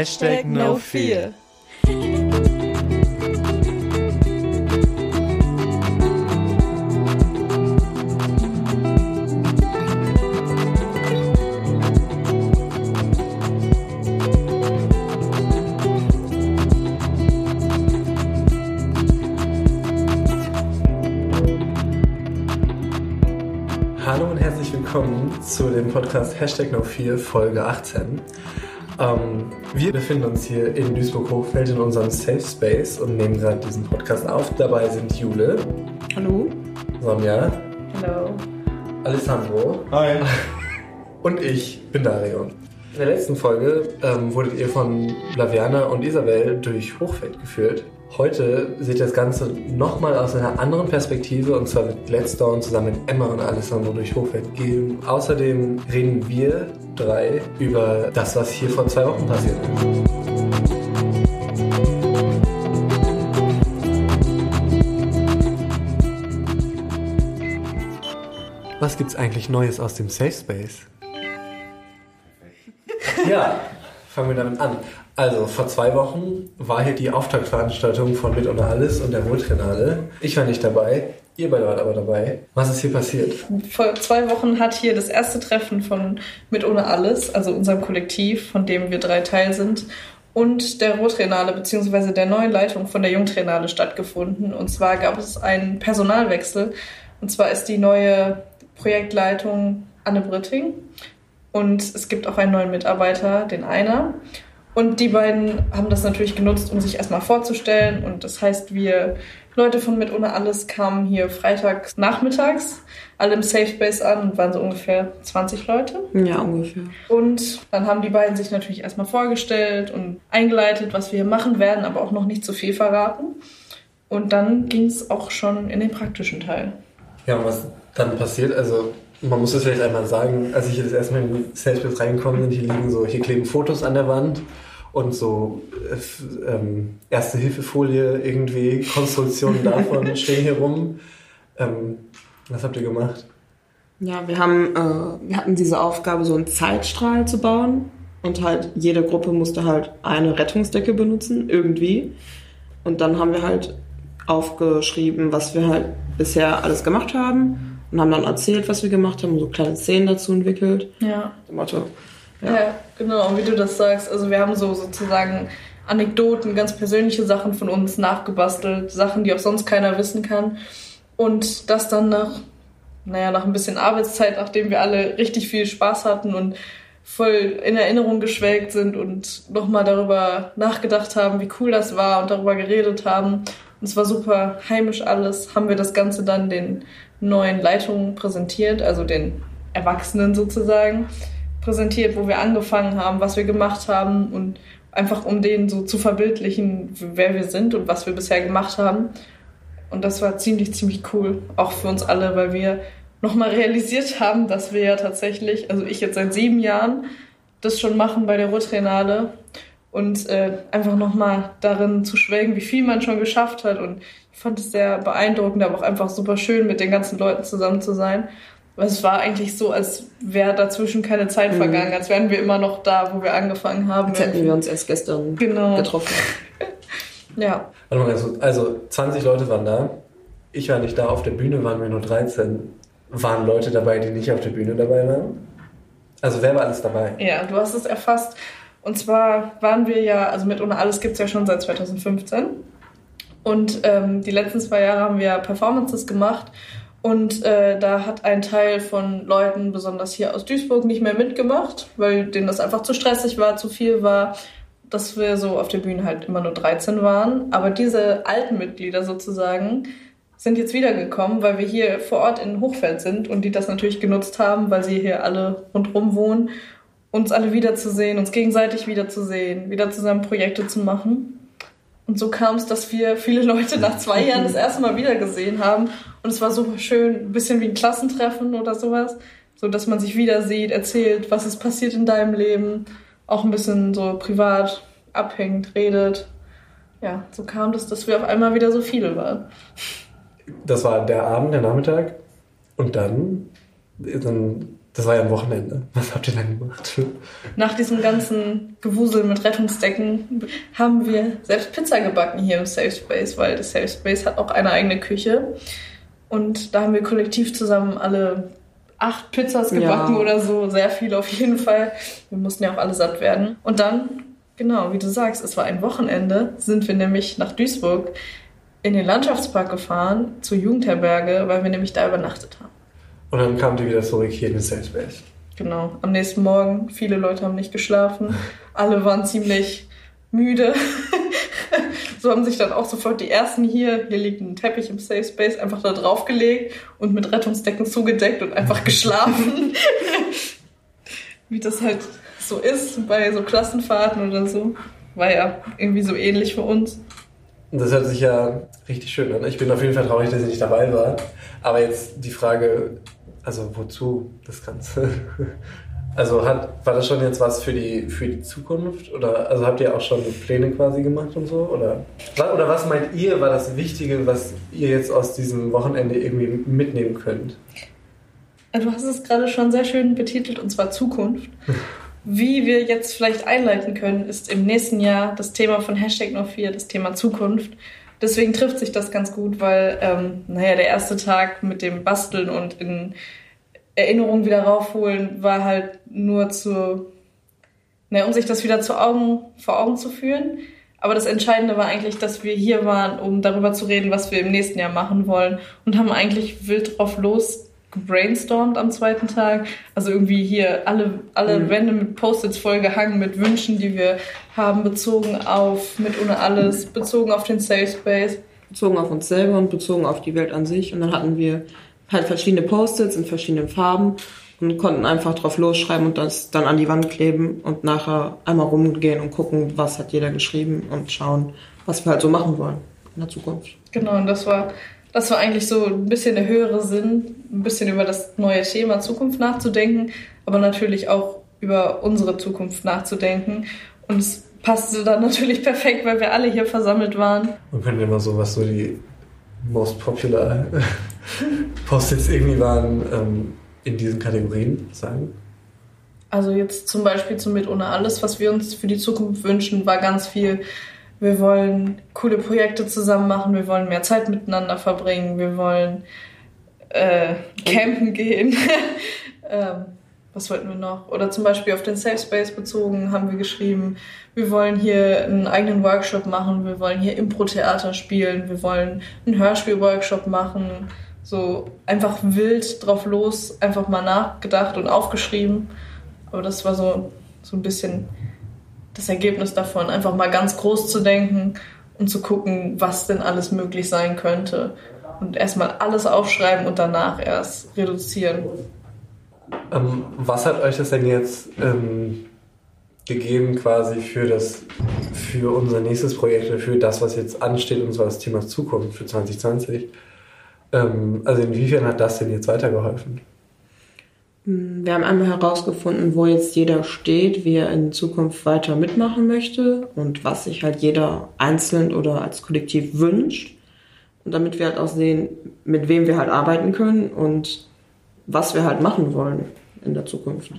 Hashtag no fear. Hallo und herzlich willkommen zu dem Podcast Hashtag No4 Folge 18. Ähm, wir befinden uns hier in Duisburg-Hochfeld in unserem Safe Space und nehmen gerade diesen Podcast auf. Dabei sind Jule, Hallo. Sonja, Hallo. Alessandro Hi. und ich bin Dario. In der letzten Folge ähm, wurdet ihr von Laviana und Isabel durch Hochfeld geführt. Heute seht ihr das Ganze nochmal aus einer anderen Perspektive und zwar wird Gladstone zusammen mit Emma und Alessandro durch Hochfeld gehen. Außerdem reden wir drei über das, was hier vor zwei Wochen passiert ist. Was gibt's eigentlich Neues aus dem Safe Space? Ja, fangen wir damit an. Also, vor zwei Wochen war hier die Auftaktveranstaltung von Mit ohne Alles und der Wohltrenale. Ich war nicht dabei, ihr beide wart aber dabei. Was ist hier passiert? Vor zwei Wochen hat hier das erste Treffen von Mit ohne Alles, also unserem Kollektiv, von dem wir drei Teil sind, und der Rotrenale bzw. der neuen Leitung von der Jungtrenale stattgefunden. Und zwar gab es einen Personalwechsel. Und zwar ist die neue Projektleitung Anne Britting. Und es gibt auch einen neuen Mitarbeiter, den Einer. Und die beiden haben das natürlich genutzt, um sich erstmal vorzustellen. Und das heißt, wir Leute von Mit ohne Alles kamen hier freitags nachmittags alle im Safe Space an und waren so ungefähr 20 Leute. Ja, ungefähr. Und dann haben die beiden sich natürlich erstmal vorgestellt und eingeleitet, was wir hier machen werden, aber auch noch nicht zu viel verraten. Und dann ging es auch schon in den praktischen Teil. Ja, und was dann passiert, also man muss es vielleicht einmal sagen, als ich hier das erste Mal in Salespace reingekommen bin, hier liegen so, hier kleben Fotos an der Wand und so äh, ähm, erste Hilfefolie irgendwie, Konstruktionen davon stehen hier rum. Ähm, was habt ihr gemacht? Ja, wir haben, äh, wir hatten diese Aufgabe, so einen Zeitstrahl zu bauen. Und halt jede Gruppe musste halt eine Rettungsdecke benutzen, irgendwie. Und dann haben wir halt aufgeschrieben, was wir halt bisher alles gemacht haben. Und haben dann erzählt, was wir gemacht haben, so kleine Szenen dazu entwickelt. Ja. Dem Motto, Ja. Ja. genau, und wie du das sagst. Also wir haben so sozusagen Anekdoten, ganz persönliche Sachen von uns nachgebastelt, Sachen, die auch sonst keiner wissen kann. Und das dann nach, naja, nach ein bisschen Arbeitszeit, nachdem wir alle richtig viel Spaß hatten und voll in Erinnerung geschwelgt sind und nochmal darüber nachgedacht haben, wie cool das war und darüber geredet haben. Und es war super heimisch alles, haben wir das Ganze dann den neuen Leitungen präsentiert, also den Erwachsenen sozusagen präsentiert, wo wir angefangen haben, was wir gemacht haben und einfach um denen so zu verbildlichen, wer wir sind und was wir bisher gemacht haben. Und das war ziemlich, ziemlich cool, auch für uns alle, weil wir nochmal realisiert haben, dass wir ja tatsächlich, also ich jetzt seit sieben Jahren, das schon machen bei der Rotrenale und äh, einfach nochmal darin zu schwelgen, wie viel man schon geschafft hat. Und ich fand es sehr beeindruckend, aber auch einfach super schön, mit den ganzen Leuten zusammen zu sein. Weil es war eigentlich so, als wäre dazwischen keine Zeit Mhm. vergangen, als wären wir immer noch da, wo wir angefangen haben. als hätten wir uns erst gestern Genau. getroffen. Ja, Warte mal ganz kurz. Also 20 Leute waren da. Ich war nicht da, auf der Bühne waren wir nur 13. Waren Leute dabei, die nicht auf der Bühne dabei waren? Also wer war alles dabei? ja, du hast es erfasst. Und zwar waren wir ja, also mit ohne alles gibt's ja schon seit 2015. Und ähm, die letzten zwei Jahre haben wir Performances gemacht. Und äh, da hat ein Teil von Leuten, besonders hier aus Duisburg, nicht mehr mitgemacht, weil denen das einfach zu stressig war, zu viel war, dass wir so auf der Bühne halt immer nur 13 waren. Aber diese alten Mitglieder sozusagen sind jetzt wiedergekommen, weil wir hier vor Ort in Hochfeld sind und die das natürlich genutzt haben, weil sie hier alle rundherum wohnen, uns alle wiederzusehen, uns gegenseitig wiederzusehen, wieder zusammen Projekte zu machen. Und so kam es, dass wir viele Leute nach zwei Jahren das erste Mal wieder gesehen haben. Und es war super schön, ein bisschen wie ein Klassentreffen oder sowas. So, dass man sich wieder sieht, erzählt, was ist passiert in deinem Leben. Auch ein bisschen so privat abhängt, redet. Ja, so kam das, dass wir auf einmal wieder so viele waren. Das war der Abend, der Nachmittag. Und dann, dann Das war ja ein Wochenende. Was habt ihr dann gemacht? Nach diesem ganzen Gewusel mit Rettungsdecken haben wir selbst Pizza gebacken hier im Safe Space, weil das Safe Space hat auch eine eigene Küche. Und da haben wir kollektiv zusammen alle acht Pizzas gebacken ja. oder so. Sehr viel auf jeden Fall. Wir mussten ja auch alle satt werden. Und dann, genau, wie du sagst, es war ein Wochenende, sind wir nämlich nach Duisburg in den Landschaftspark gefahren, zur Jugendherberge, weil wir nämlich da übernachtet haben. Und dann kam die wieder zurück hier in den Safe Space. Genau. Am nächsten Morgen, viele Leute haben nicht geschlafen. Alle waren ziemlich müde. so haben sich dann auch sofort die ersten hier, hier liegt ein Teppich im Safe Space, einfach da draufgelegt und mit Rettungsdecken zugedeckt und einfach geschlafen. Wie das halt so ist bei so Klassenfahrten oder so. War ja irgendwie so ähnlich für uns. Das hört sich ja richtig schön an. Ich bin auf jeden Fall traurig, dass ich nicht dabei war. Aber jetzt die Frage, also wozu das Ganze? Also hat, war das schon jetzt was für die, für die Zukunft? Oder also habt ihr auch schon Pläne quasi gemacht und so? Oder, oder was meint ihr, war das Wichtige, was ihr jetzt aus diesem Wochenende irgendwie mitnehmen könnt? Du hast es gerade schon sehr schön betitelt, und zwar Zukunft. Wie wir jetzt vielleicht einleiten können, ist im nächsten Jahr das Thema von Hashtag No 4, das Thema Zukunft. Deswegen trifft sich das ganz gut, weil, ähm, naja, der erste Tag mit dem Basteln und in Erinnerungen wieder raufholen war halt nur zu, naja, um sich das wieder zu Augen, vor Augen zu führen. Aber das Entscheidende war eigentlich, dass wir hier waren, um darüber zu reden, was wir im nächsten Jahr machen wollen und haben eigentlich wild drauf los gebrainstormt am zweiten Tag. Also irgendwie hier alle, alle mhm. Wände mit Post-its vollgehangen mit Wünschen, die wir haben, bezogen auf mit ohne alles, bezogen auf den Safe Space. Bezogen auf uns selber und bezogen auf die Welt an sich. Und dann hatten wir halt verschiedene Post-its in verschiedenen Farben und konnten einfach drauf losschreiben und das dann an die Wand kleben und nachher einmal rumgehen und gucken, was hat jeder geschrieben und schauen, was wir halt so machen wollen in der Zukunft. Genau, und das war das war eigentlich so ein bisschen der höhere Sinn, ein bisschen über das neue Thema Zukunft nachzudenken, aber natürlich auch über unsere Zukunft nachzudenken. Und es passte dann natürlich perfekt, weil wir alle hier versammelt waren. Man könnte immer so, was so die most popular Post-its irgendwie waren ähm, in diesen Kategorien sagen. Also jetzt zum Beispiel zum Mit ohne alles, was wir uns für die Zukunft wünschen, war ganz viel wir wollen coole Projekte zusammen machen, wir wollen mehr Zeit miteinander verbringen, wir wollen äh, campen gehen. ähm, was wollten wir noch? Oder zum Beispiel auf den Safe Space bezogen haben wir geschrieben, wir wollen hier einen eigenen Workshop machen, wir wollen hier Impro-Theater spielen, wir wollen einen Hörspiel-Workshop machen. So einfach wild drauf los, einfach mal nachgedacht und aufgeschrieben. Aber das war so, so ein bisschen das Ergebnis davon, einfach mal ganz groß zu denken und zu gucken, was denn alles möglich sein könnte. Und erstmal alles aufschreiben und danach erst reduzieren. Ähm, was hat euch das denn jetzt ähm, gegeben quasi für das für unser nächstes Projekt, für das, was jetzt ansteht, und zwar das Thema Zukunft für 2020? Ähm, also inwiefern hat das denn jetzt weitergeholfen? Hm, wir haben einmal herausgefunden, wo jetzt jeder steht, wie er in Zukunft weiter mitmachen möchte und was sich halt jeder einzeln oder als Kollektiv wünscht. Und damit wir halt auch sehen, mit wem wir halt arbeiten können und was wir halt machen wollen in der Zukunft.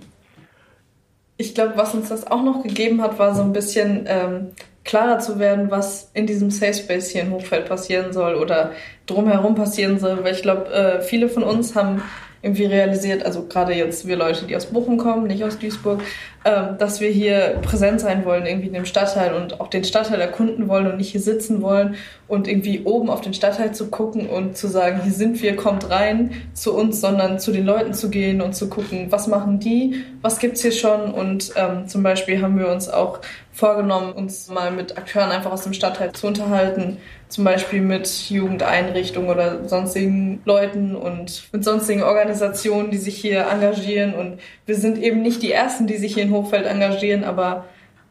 Ich glaube, was uns das auch noch gegeben hat, war so ein bisschen ähm, klarer zu werden, was in diesem Safe Space hier in Hochfeld passieren soll oder drumherum passieren soll. Weil ich glaube, äh, viele von uns haben irgendwie realisiert, also gerade jetzt wir Leute, die aus Bochum kommen, nicht aus Duisburg, ähm, dass wir hier präsent sein wollen, irgendwie in dem Stadtteil und auch den Stadtteil erkunden wollen und nicht hier sitzen wollen und irgendwie oben auf den Stadtteil zu gucken und zu sagen, hier sind wir, kommt rein zu uns, sondern zu den Leuten zu gehen und zu gucken, was machen die, was gibt's hier schon und ähm, zum Beispiel haben wir uns auch vorgenommen, uns mal mit Akteuren einfach aus dem Stadtteil zu unterhalten, zum Beispiel mit Jugendeinrichtungen oder sonstigen Leuten und mit sonstigen Organisationen, die sich hier engagieren. Und wir sind eben nicht die Ersten, die sich hier in Hochfeld engagieren, aber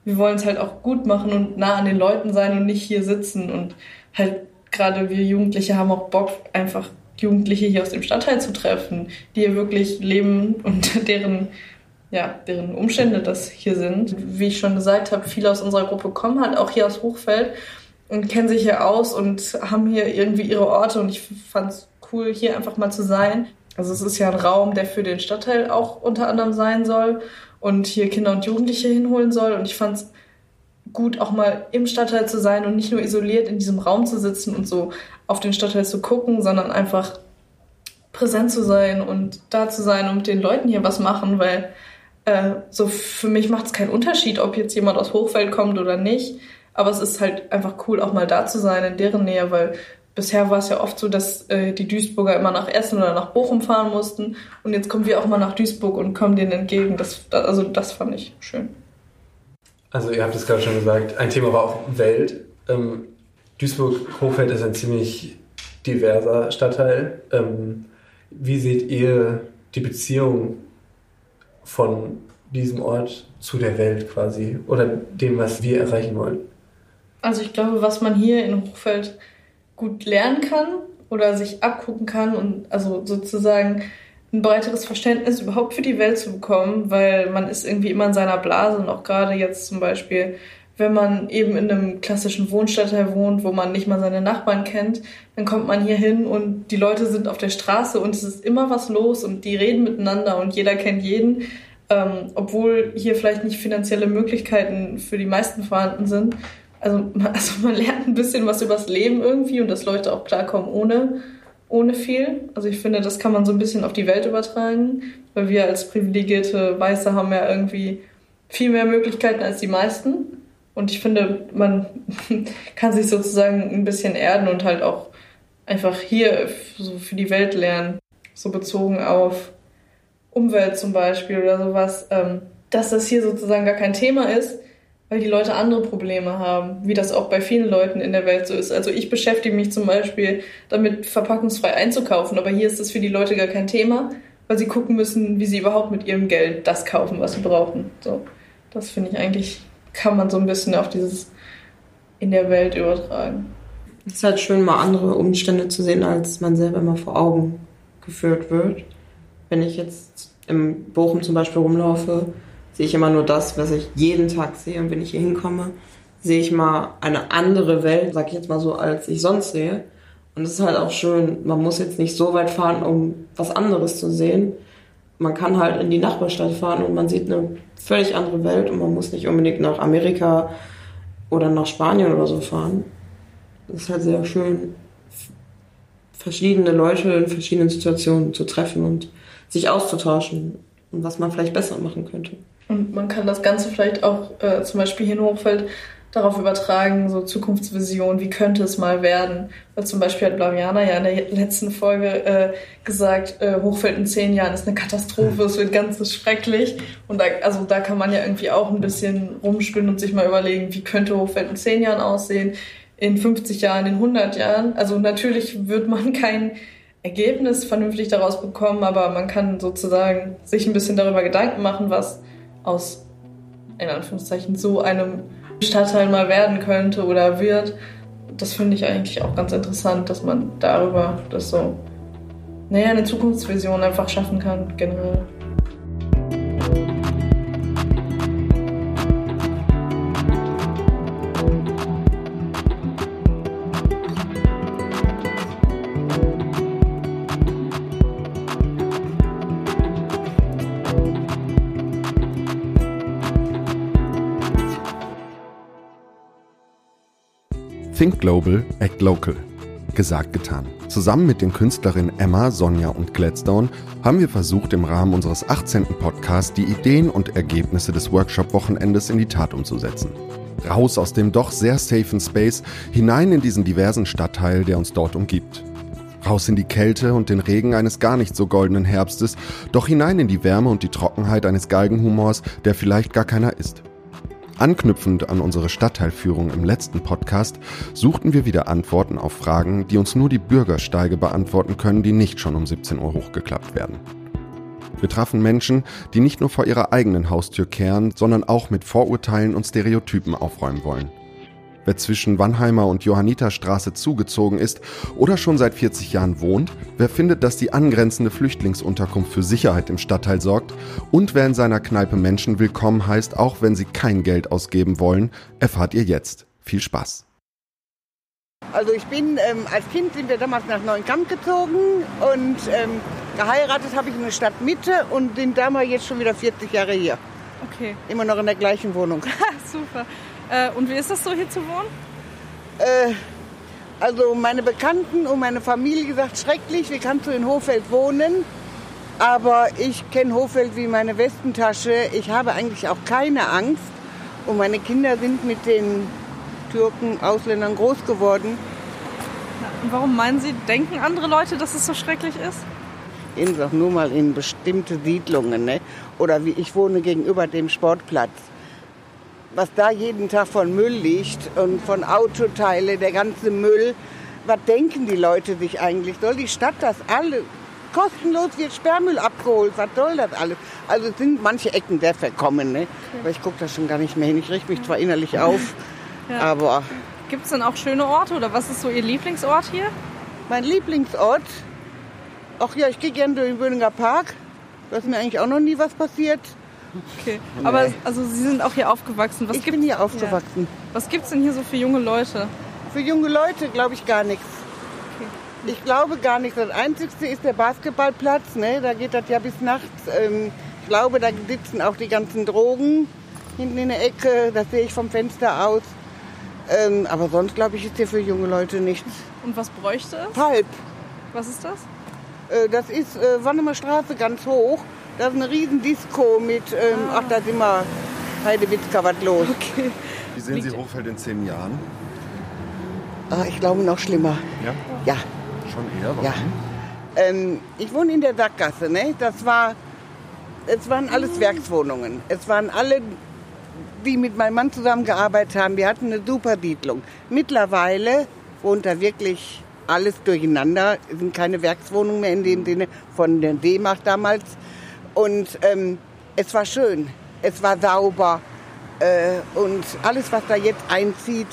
wir wollen es halt auch gut machen und nah an den Leuten sein und nicht hier sitzen. Und halt gerade wir Jugendliche haben auch Bock, einfach Jugendliche hier aus dem Stadtteil zu treffen, die hier wirklich leben und deren ja, deren Umstände das hier sind. Wie ich schon gesagt habe, viele aus unserer Gruppe kommen halt auch hier aus Hochfeld und kennen sich hier aus und haben hier irgendwie ihre Orte und ich fand es cool, hier einfach mal zu sein. Also es ist ja ein Raum, der für den Stadtteil auch unter anderem sein soll und hier Kinder und Jugendliche hinholen soll. Und ich fand es gut, auch mal im Stadtteil zu sein und nicht nur isoliert in diesem Raum zu sitzen und so auf den Stadtteil zu gucken, sondern einfach präsent zu sein und da zu sein und mit den Leuten hier was machen, weil äh, so für mich macht es keinen Unterschied, ob jetzt jemand aus Hochfeld kommt oder nicht. Aber es ist halt einfach cool, auch mal da zu sein in deren Nähe, weil bisher war es ja oft so, dass äh, die Duisburger immer nach Essen oder nach Bochum fahren mussten. Und jetzt kommen wir auch mal nach Duisburg und kommen denen entgegen. Das, also das fand ich schön. Also ihr habt es gerade schon gesagt, ein Thema war auch Welt. Ähm, Duisburg-Hochfeld ist ein ziemlich diverser Stadtteil. Ähm, wie seht ihr die Beziehung von diesem Ort zu der Welt quasi oder dem, was wir erreichen wollen? Also ich glaube, was man hier in Hochfeld gut lernen kann oder sich abgucken kann und also sozusagen ein breiteres Verständnis überhaupt für die Welt zu bekommen, weil man ist irgendwie immer in seiner Blase und auch gerade jetzt zum Beispiel, wenn man eben in einem klassischen Wohnstadtteil wohnt, wo man nicht mal seine Nachbarn kennt, dann kommt man hier hin und die Leute sind auf der Straße und es ist immer was los und die reden miteinander und jeder kennt jeden, ähm, obwohl hier vielleicht nicht finanzielle Möglichkeiten für die meisten vorhanden sind. Also, also man lernt ein bisschen was übers Leben irgendwie und dass Leute auch klarkommen ohne ohne viel. Also ich finde, das kann man so ein bisschen auf die Welt übertragen, weil wir als privilegierte Weiße haben ja irgendwie viel mehr Möglichkeiten als die meisten. Und ich finde, man kann sich sozusagen ein bisschen erden und halt auch einfach hier so für die Welt lernen. So bezogen auf Umwelt zum Beispiel oder sowas. Ähm, dass das hier sozusagen gar kein Thema ist, weil die Leute andere Probleme haben, wie das auch bei vielen Leuten in der Welt so ist. Also ich beschäftige mich zum Beispiel damit, verpackungsfrei einzukaufen, aber hier ist das für die Leute gar kein Thema, weil sie gucken müssen, wie sie überhaupt mit ihrem Geld das kaufen, was sie brauchen. So, das finde ich eigentlich, kann man so ein bisschen auf dieses in der Welt übertragen. Es ist halt schön, mal andere Umstände zu sehen, als man selber immer vor Augen geführt wird. Wenn ich jetzt im Bochum zum Beispiel rumlaufe, sehe ich immer nur das, was ich jeden Tag sehe. Und wenn ich hier hinkomme, sehe ich mal eine andere Welt, sag ich jetzt mal so, als ich sonst sehe. Und es ist halt auch schön, man muss jetzt nicht so weit fahren, um was anderes zu sehen. Man kann halt in die Nachbarstadt fahren und man sieht eine völlig andere Welt und man muss nicht unbedingt nach Amerika oder nach Spanien oder so fahren. Es ist halt sehr schön, verschiedene Leute in verschiedenen Situationen zu treffen und sich auszutauschen und was man vielleicht besser machen könnte. Und man kann das Ganze vielleicht auch äh, zum Beispiel hier in Hochfeld darauf übertragen, so Zukunftsvision, wie könnte es mal werden? Weil zum Beispiel hat Blamiana ja in der letzten Folge äh, gesagt, äh, Hochfeld in zehn Jahren ist eine Katastrophe, es wird ganz schrecklich. Und da, also da kann man ja irgendwie auch ein bisschen rumspinnen und sich mal überlegen, wie könnte Hochfeld in zehn Jahren aussehen, in 50 Jahren, in 100 Jahren. Also natürlich wird man kein Ergebnis vernünftig daraus bekommen, aber man kann sozusagen sich ein bisschen darüber Gedanken machen, was aus, in Anführungszeichen, so einem Stadtteil mal werden könnte oder wird. Das finde ich eigentlich auch ganz interessant, dass man darüber das so, naja, eine Zukunftsvision einfach schaffen kann, generell. Think Global, Act Local. Gesagt, getan. Zusammen mit den Künstlerinnen Emma, Sonja und Gladstone haben wir versucht, im Rahmen unseres 18. Podcasts die Ideen und Ergebnisse des Workshop-Wochenendes in die Tat umzusetzen. Raus aus dem doch sehr safen Space, hinein in diesen diversen Stadtteil, der uns dort umgibt. Raus in die Kälte und den Regen eines gar nicht so goldenen Herbstes, doch hinein in die Wärme und die Trockenheit eines Galgenhumors, der vielleicht gar keiner ist. Anknüpfend an unsere Stadtteilführung im letzten Podcast suchten wir wieder Antworten auf Fragen, die uns nur die Bürgersteige beantworten können, die nicht schon um 17 Uhr hochgeklappt werden. Wir trafen Menschen, die nicht nur vor ihrer eigenen Haustür kehren, sondern auch mit Vorurteilen und Stereotypen aufräumen wollen. Wer zwischen Wannheimer und Johanniterstraße zugezogen ist oder schon seit 40 Jahren wohnt, wer findet, dass die angrenzende Flüchtlingsunterkunft für Sicherheit im Stadtteil sorgt und wer in seiner Kneipe Menschen willkommen heißt, auch wenn sie kein Geld ausgeben wollen, erfahrt ihr jetzt. Viel Spaß! Also ich bin, ähm, als Kind sind wir damals nach Neuenkamp gezogen und ähm, geheiratet habe ich in der Stadtmitte und den da mal jetzt schon wieder 40 Jahre hier. Okay, Immer noch in der gleichen Wohnung. super. Äh, und wie ist das so hier zu wohnen? Äh, also meine Bekannten und meine Familie gesagt, schrecklich, wie kannst du in Hofeld wohnen? Aber ich kenne Hofeld wie meine Westentasche. Ich habe eigentlich auch keine Angst. Und meine Kinder sind mit den Türken, Ausländern groß geworden. Und warum meinen Sie, denken andere Leute, dass es so schrecklich ist? Ich sag nur mal in bestimmte Siedlungen. Ne? Oder wie ich wohne gegenüber dem Sportplatz. Was da jeden Tag von Müll liegt und von Autoteile, der ganze Müll. Was denken die Leute sich eigentlich? Soll die Stadt das alle kostenlos wird Sperrmüll abgeholt? Was soll das alles? Also es sind manche Ecken sehr verkommen. Ne? Aber ich gucke da schon gar nicht mehr hin. Ich richte mich zwar innerlich auf, Ja. aber Gibt es denn auch schöne Orte oder was ist so Ihr Lieblingsort hier? Mein Lieblingsort, ach ja, ich gehe gerne durch den Böhninger Park. Da ist mir eigentlich auch noch nie was passiert. Okay. Aber also Sie sind auch hier aufgewachsen. Was ich gibt, bin hier aufgewachsen. Was gibt's denn hier so für junge Leute? Für junge Leute glaube ich gar nichts. Ich glaube gar nichts. Das Einzigste ist der Basketballplatz. Ne? Da geht das ja bis nachts. Ähm, ich glaube, da sitzen auch die ganzen Drogen hinten in der Ecke. Das sehe ich vom Fenster aus. Ähm, aber sonst glaube ich, ist hier für junge Leute nichts. Und was bräuchte es? Halb. Was ist das? Äh, das ist äh, Wannemer Straße ganz hoch. Da ist eine riesen Disco mit, ähm, ach, da ist immer Heidewitzka was los. Okay. Wie sehen Sie Hochfeld in zehn Jahren? Ah, ich glaube noch schlimmer. Ja, Ja, schon eher. Warum? ja. Ähm, ich wohne in der Sackgasse, ne? Das war, es waren alles Werkswohnungen. Es waren alle, die mit meinem Mann zusammengearbeitet haben. Wir hatten eine super Siedlung. Mittlerweile wohnt da wirklich alles durcheinander. Es sind keine Werkswohnungen mehr in dem Sinne von der D-Mark damals. Und ähm, es war schön. Es war sauber. Äh, und alles, was da jetzt einzieht,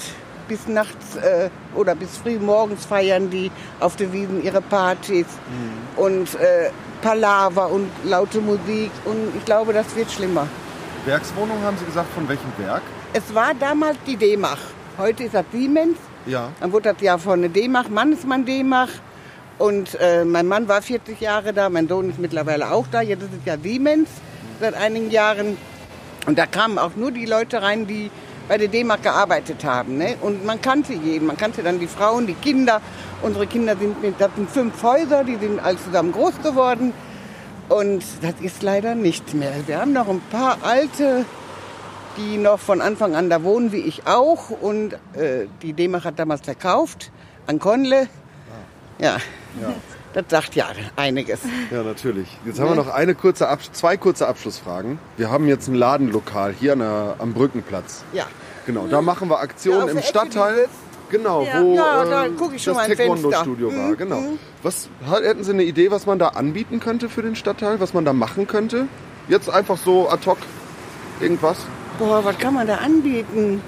bis nachts äh, oder bis früh morgens feiern die auf der Wiesen ihre Partys und äh, Palaver und laute Musik. Und ich glaube, das wird schlimmer. Werkswohnung haben Sie gesagt, von welchem Werk? Es war damals die D-Mach. Heute ist das Siemens. Ja. Dann wurde das ja von der D-Mach, Mannesmann D-Mach. Und äh, mein Mann war 40 Jahre da, mein Sohn ist mittlerweile auch da. Jetzt ist es ja Siemens seit einigen Jahren. Und da kamen auch nur die Leute rein, die bei der D-Mark gearbeitet haben. Ne? Und man kannte jeden. Man kannte dann die Frauen, die Kinder. Unsere Kinder sind mit, das sind fünf Häuser, die sind alle zusammen groß geworden. Und das ist leider nicht mehr. Wir haben noch ein paar alte, die noch von Anfang an da wohnen, wie ich auch. Und äh, die D-Mark hat damals verkauft an Konle. Ja, das sagt ja einiges. Ja, natürlich. Jetzt haben wir noch eine kurze zwei kurze Abschlussfragen. Wir haben jetzt ein Ladenlokal hier an der, am Brückenplatz. Ja. Genau, da machen wir Aktionen Ja, im Stadtteil. Genau, Ja. wo Ja, da äh, guck ich schon das. Taekwondo-Studio war. Mhm, Genau. mhm. Was hätten Sie eine Idee, was man da anbieten könnte für den Stadtteil, was man da machen könnte? Jetzt einfach so ad hoc irgendwas? Boah, was kann man da anbieten?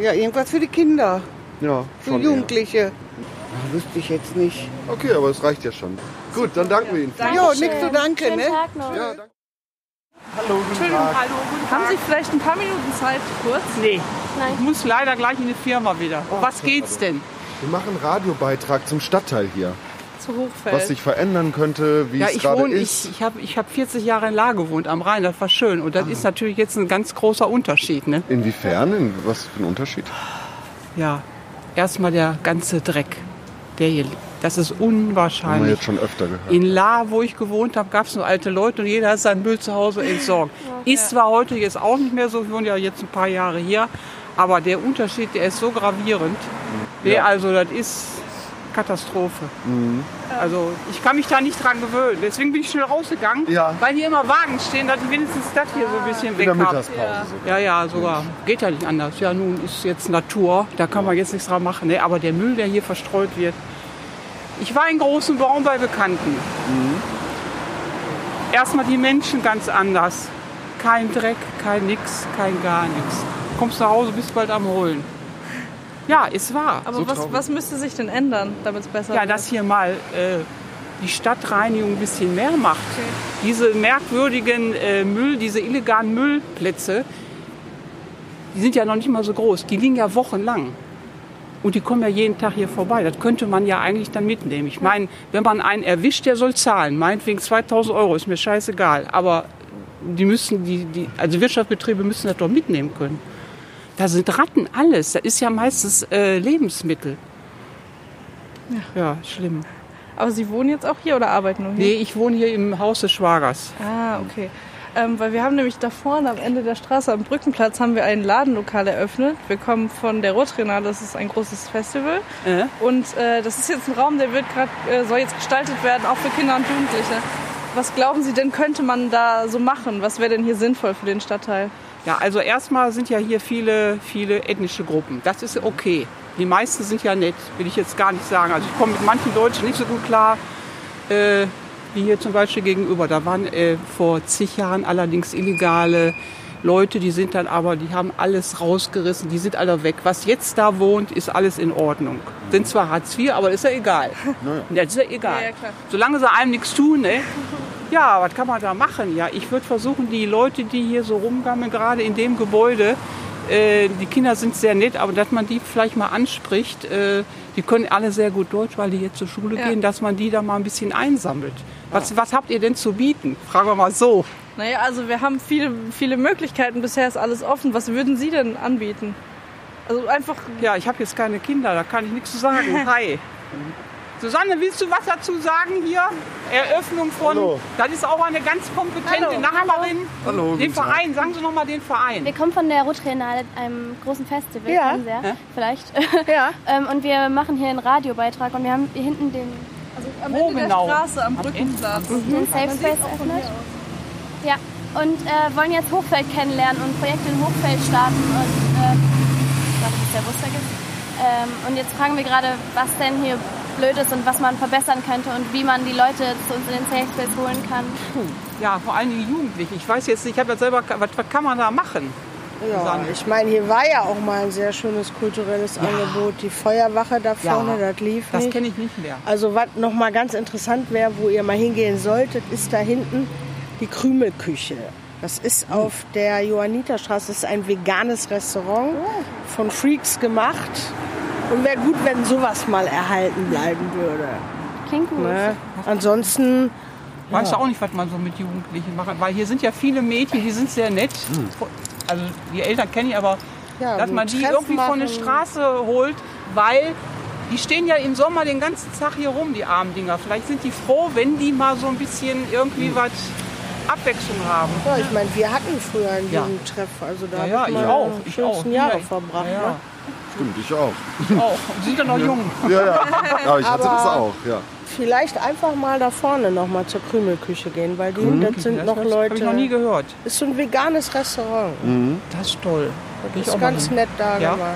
Ja, irgendwas für die Kinder, Ja, für. Jugendliche. Ja, wüsste ich jetzt nicht. Okay, aber es reicht ja schon. Gut, dann danken wir Ihnen. Jo, nichts zu danken, Schönen ne? Tag noch. Ja, danke. Entschuldigung, hallo. Haben Sie vielleicht ein paar Minuten Zeit kurz? Nee, Nein. ich muss leider gleich in die Firma wieder. Um was geht's denn? Wir machen einen Radiobeitrag zum Stadtteil hier. Zu Hochfeld. Was sich verändern könnte, wie Ja, es ich gerade ist. ich, ich habe ich hab 40 Jahre in La gewohnt am Rhein, das war schön. Und das ist natürlich jetzt ein ganz großer Unterschied. Ne? Inwiefern? In was für ein Unterschied? Ja, erstmal der ganze Dreck, der hier liegt. Das ist Haben wir unwahrscheinlich. jetzt schon öfter gehört. In La, wo ich gewohnt habe, gab es nur alte Leute und jeder hat seinen Müll zu Hause entsorgt. Ist zwar heute jetzt auch nicht mehr so, ich wohne ja jetzt ein paar Jahre hier, aber der Unterschied, der ist so gravierend. Der, also, das ist Katastrophe. Mhm. Also, ich kann mich da nicht dran gewöhnen. Deswegen bin ich schnell rausgegangen, Ja. weil hier immer Wagen stehen, dass ich wenigstens das hier so ein bisschen In weg habe. Ja, sogar. ja, sogar. Geht ja nicht anders. Ja, nun ist jetzt Natur, da kann man jetzt nichts dran machen. Ne? Aber der Müll, der hier verstreut wird. Ich war in großen Baum bei Bekannten. Erstmal die Menschen ganz anders. Kein Dreck, kein Nix, kein gar nichts. Kommst nach Hause, bist bald am Holen. Ja, ist wahr. Aber So was, was müsste sich denn ändern, damit es besser Ja, wird? dass hier mal äh, die Stadtreinigung ein bisschen mehr macht. Diese merkwürdigen äh, Müll, diese illegalen Müllplätze, die sind ja noch nicht mal so groß. Die liegen ja wochenlang. Und die kommen ja jeden Tag hier vorbei. Das könnte man ja eigentlich dann mitnehmen. Ich meine, wenn man einen erwischt, der soll zahlen. Meinetwegen 2000 Euro, ist mir scheißegal. Aber die müssen, die, die, also Wirtschaftsbetriebe müssen das doch mitnehmen können. Da sind Ratten, alles. Das ist ja meistens äh, Lebensmittel. Ja. schlimm. Aber Sie wohnen jetzt auch hier oder arbeiten nur hier? Nee, ich wohne hier im Haus des Schwagers. Ah, okay. Ähm, weil wir haben nämlich da vorne am Ende der Straße am Brückenplatz haben wir ein Ladenlokal eröffnet. Wir kommen von der Rotrenale, das ist ein großes Festival. Äh? Und äh, das ist jetzt ein Raum, der wird grad, äh, soll jetzt gestaltet werden, auch für Kinder und Jugendliche. Was glauben Sie denn, könnte man da so machen? Was wäre denn hier sinnvoll für den Stadtteil? Ja, also erstmal sind ja hier viele, viele ethnische Gruppen. Das ist okay. Die meisten sind ja nett, will ich jetzt gar nicht sagen. Also ich komme mit manchen Deutschen nicht so gut klar, äh, wie hier zum Beispiel gegenüber. Da waren äh, vor zig Jahren allerdings illegale Leute, die sind dann aber, die haben alles rausgerissen, die sind alle weg. Was jetzt da wohnt, ist alles in Ordnung. Sind zwar Hartz IV, aber ist ja egal. Ja, ist ja egal. Ja, ja, klar. Solange sie einem nichts tun, ne? Ja, was kann man da machen? Ja, ich würde versuchen, die Leute, die hier so rumgammeln, gerade in dem Gebäude, äh, die Kinder sind sehr nett, aber dass man die vielleicht mal anspricht, äh, die können alle sehr gut Deutsch, weil die jetzt zur Schule Ja. gehen, dass man die da mal ein bisschen einsammelt. Was, was habt ihr denn zu bieten? Fragen wir mal so. Naja, also wir haben viele, viele Möglichkeiten. Bisher ist alles offen. Was würden Sie denn anbieten? Also einfach, Ja, ich habe jetzt keine Kinder, da kann ich nichts zu sagen. Hi. Susanne, willst du was dazu sagen hier? Eröffnung von. Hallo. Das ist auch eine ganz kompetente Hallo. Nachbarin. Hallo, Den. Verein, sagen Sie noch mal den Verein. Wir kommen von der Rotrenale, einem großen Festival, Ja. Sie ja, vielleicht. Ja. ähm, und wir machen hier einen Radiobeitrag und wir haben hier hinten den, also am Wo Ende genau? der Straße, am Brückenplatz. den Safe Space eröffnet. Ja, und äh, wollen jetzt Hochfeld kennenlernen und Projekte in Hochfeld starten. Und äh, ich glaube, bis der Bus weg ist. Ähm, und jetzt fragen wir gerade, was denn hier blöd ist und was man verbessern könnte und wie man die Leute zu uns in den Safe Space holen kann. Ja, vor allen Dingen Jugendliche. Ich weiß jetzt nicht, ich habe ja selber, was, was kann man da machen? Ja, ich meine, hier war ja auch mal ein sehr schönes kulturelles Angebot. Die Feuerwache da vorne, das lief Das kenne ich nicht mehr. Also was noch mal ganz interessant wäre, wo ihr mal hingehen solltet, ist da hinten die Krümelküche. Das ist Hm. auf der Johanniterstraße. Das ist ein veganes Restaurant Oh. von Freaks gemacht. Und wäre gut, wenn sowas mal erhalten bleiben würde. Klingt gut. Ne? Ansonsten Weiß ja auch nicht, was man so mit Jugendlichen macht. Weil hier sind ja viele Mädchen, die sind sehr nett. Also die Eltern kenne ich, aber Ja, dass man die Treff irgendwie von der. Straße holt, weil die stehen ja im Sommer den ganzen Tag hier rum, die armen Dinger. Vielleicht sind die froh, wenn die mal so ein bisschen irgendwie was Abwechslung haben. Ja, ich meine, wir hatten früher einen Ja. Jugendtreff, also da Ja, ja, ich auch. Ich schönsten auch. Jahre Ja, verbracht. Ja, Ne? Stimmt, ich auch. Ich auch. Sie sind ja noch jung. Ja, ja. Ja, ich hatte das Aber- auch, ja. Vielleicht einfach mal da vorne noch mal zur Krümelküche gehen, weil die, das sind noch Habe ich noch nie Leute. gehört. Ist so ein veganes Restaurant. Das ist toll. Da geh ich auch Ist ganz nett da Ja? gemacht.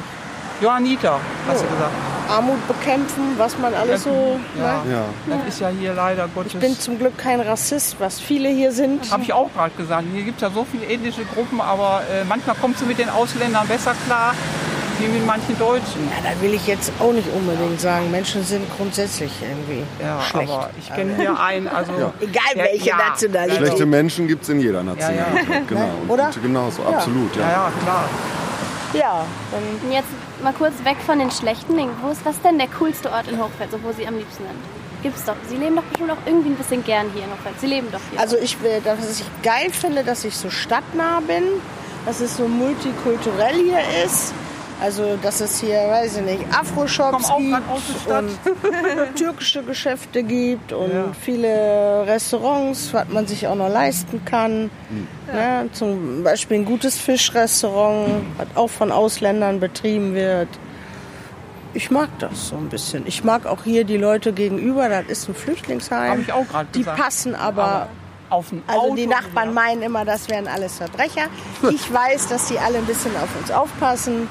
Johannita, hast du gesagt. Armut bekämpfen, was man alles so. Ja, Ne? Ja. das ist ja hier leider Gottes. Ich bin zum Glück kein Rassist, was viele hier sind. Habe ich auch gerade gesagt. Hier gibt es ja so viele ethnische Gruppen, aber äh, manchmal kommst du mit den Ausländern besser klar, wie mit manchen Deutschen. Ja, da will ich jetzt auch nicht unbedingt sagen. Menschen sind grundsätzlich irgendwie Ja, schlecht. aber ich kenne hier einen, also... Egal Ja, welche ja. Nationalität. Schlechte Menschen gibt es in jeder Nationalität. Ja, Genau. Und Oder? genauso, Ja. absolut. Ja, Ja. ja, klar. Ja, dann Und jetzt mal kurz weg von den schlechten Dingen. Wo ist, was ist denn der coolste Ort in Hochfeld, so wo Sie am liebsten sind? Gibt's doch. Sie leben doch bestimmt auch irgendwie ein bisschen gern hier in Hochfeld. Sie leben doch hier. Also ich will, dass ich geil finde, dass ich so stadtnah bin, dass es so multikulturell hier ist. Also dass es hier, weiß ich nicht, Afro-Shops gibt und türkische Geschäfte gibt und Ja. viele Restaurants, was man sich auch noch leisten kann. Ne, zum Beispiel ein gutes Fischrestaurant, was auch von Ausländern betrieben wird. Ich mag das so ein bisschen. Ich mag auch hier die Leute gegenüber, das ist ein Flüchtlingsheim. Habe ich auch gerade Die gesagt. passen aber auf ein also Auto die Nachbarn meinen immer, das wären alles Verbrecher. Ich weiß, dass die alle ein bisschen auf uns aufpassen.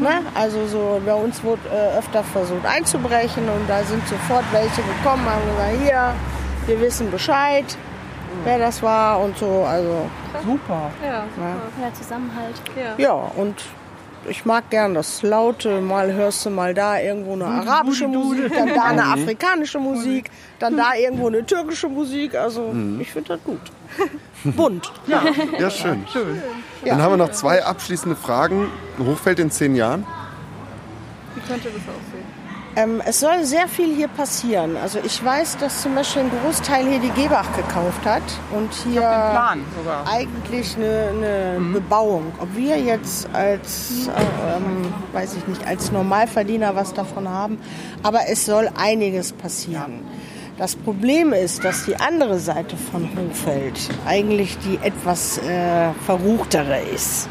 Ne? Also so bei uns wurde äh, öfter versucht einzubrechen und da sind sofort welche gekommen, haben gesagt, hier, wir wissen Bescheid, wer das war und so. Also Super. Ja. ja, Zusammenhalt. ja und ich mag gern das Laute. Mal hörst du mal da irgendwo eine arabische Musik, dann da eine afrikanische Musik, dann da irgendwo eine türkische Musik. Also ich finde das gut. Bunt. Ja, schön. Dann haben wir noch zwei abschließende Fragen. Hochfeld in zehn Jahren? Wie könnte das aussehen? Ähm, es soll sehr viel hier passieren. Also ich weiß, dass zum Beispiel ein Großteil hier die Gebach gekauft hat und hier Plan sogar. eigentlich eine, eine Bebauung. Ob wir jetzt als, äh, ähm, weiß ich nicht, als Normalverdiener was davon haben, aber es soll einiges passieren. Das Problem ist, dass die andere Seite von Hochfeld eigentlich die etwas äh, verruchtere ist,